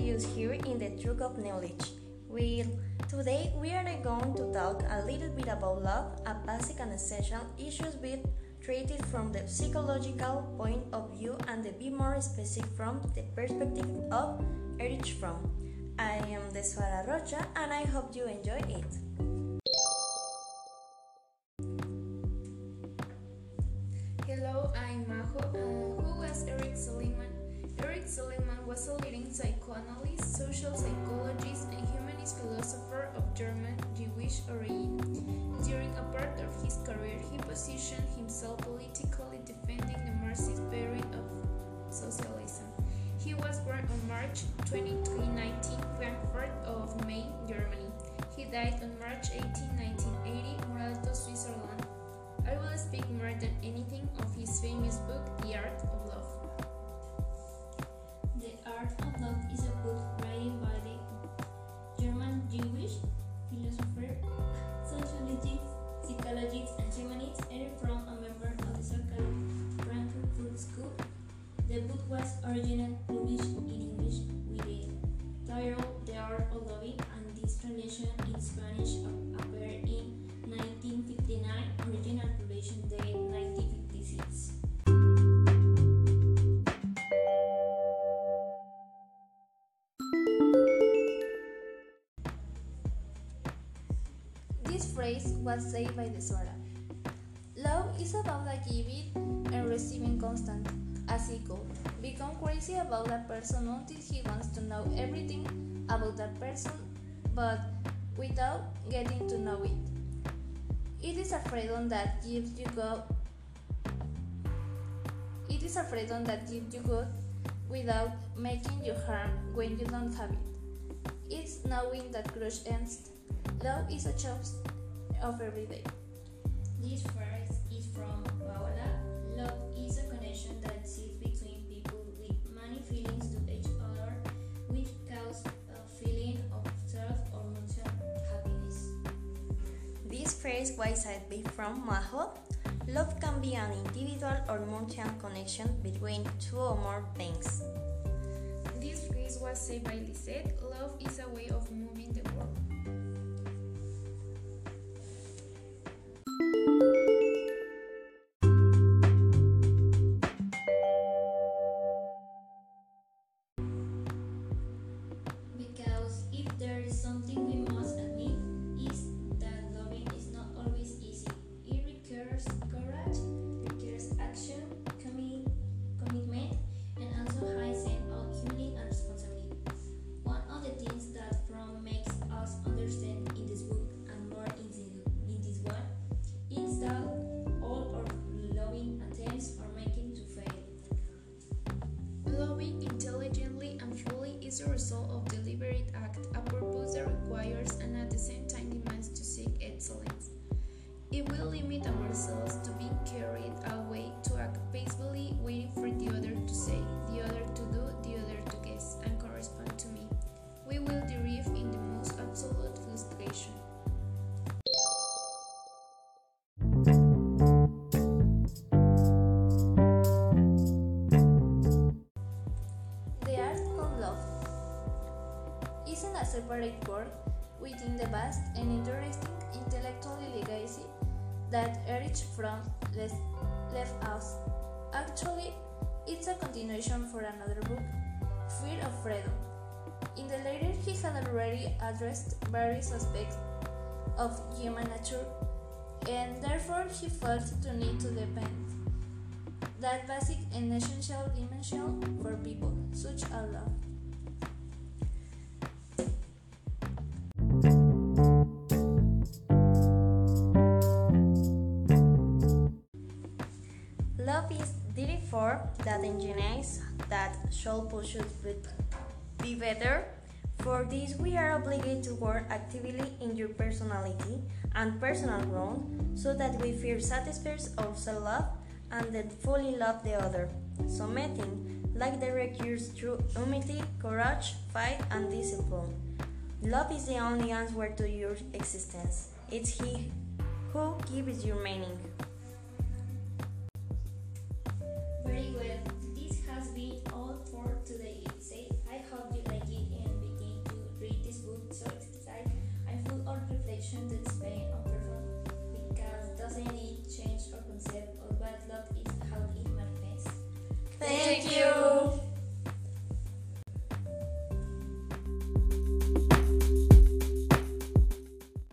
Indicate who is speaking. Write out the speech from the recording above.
Speaker 1: use here in the Truck of Knowledge. Well, today we are going to talk a little bit about love, a basic and essential issues bit treated from the psychological point of view and to be more specific from the perspective of Erich Fromm. I am Desfara Rocha and I hope you enjoy it.
Speaker 2: Hello, I'm Majo. Uh, who was Eric Seligman? Eric Seligman was a leading psychoanalyst, social psychologist, and humanist philosopher of German Jewish origin. During a part of his career, he positioned himself politically defending the Marxist theory of socialism. He was born on March 23, 19, Frankfurt of Main, Germany. He died on March 18, 1980, Muralto, Switzerland.
Speaker 3: Originally published in English with the title The Art of Loving, and this translation in Spanish appeared in 1959, original publication date 1956.
Speaker 2: This phrase was said by the Sora. Love is about the giving and receiving constant, he could become crazy about that person until he wants to know everything about that person, but without getting to know it. It is a freedom that gives you go. It is a freedom that gives you good without making you harm when you don't have it. It's knowing that crush ends. Love is a choice of every day.
Speaker 3: This phrase is from Paola. Love is a connection that exists between people with many feelings to each other, which cause a feeling of self or mutual happiness.
Speaker 1: This phrase was said by from Majo. Love can be an individual or mutual connection between two or more things.
Speaker 2: This phrase was said by Lisette Love is a way of moving the world. A result of deliberate act, a purpose that requires and at the same time demands to seek excellence. It will limit ourselves to being carried isn't work within the vast and interesting intellectual legacy that Erich Fromm left us. Actually, it's a continuation for another book, Fear of Freedom. In the later, he had already addressed various aspects of human nature, and therefore he felt the need to defend that basic and essential dimension for people, such as. Love
Speaker 1: that engineers that shall push us be better. For this, we are obligated to work actively in your personality and personal growth so that we feel satisfied of self love and that fully love the other. Submitting, like the requires through humility, courage, fight, and discipline. Love is the only answer to your existence. It's He who gives you meaning. Thank you.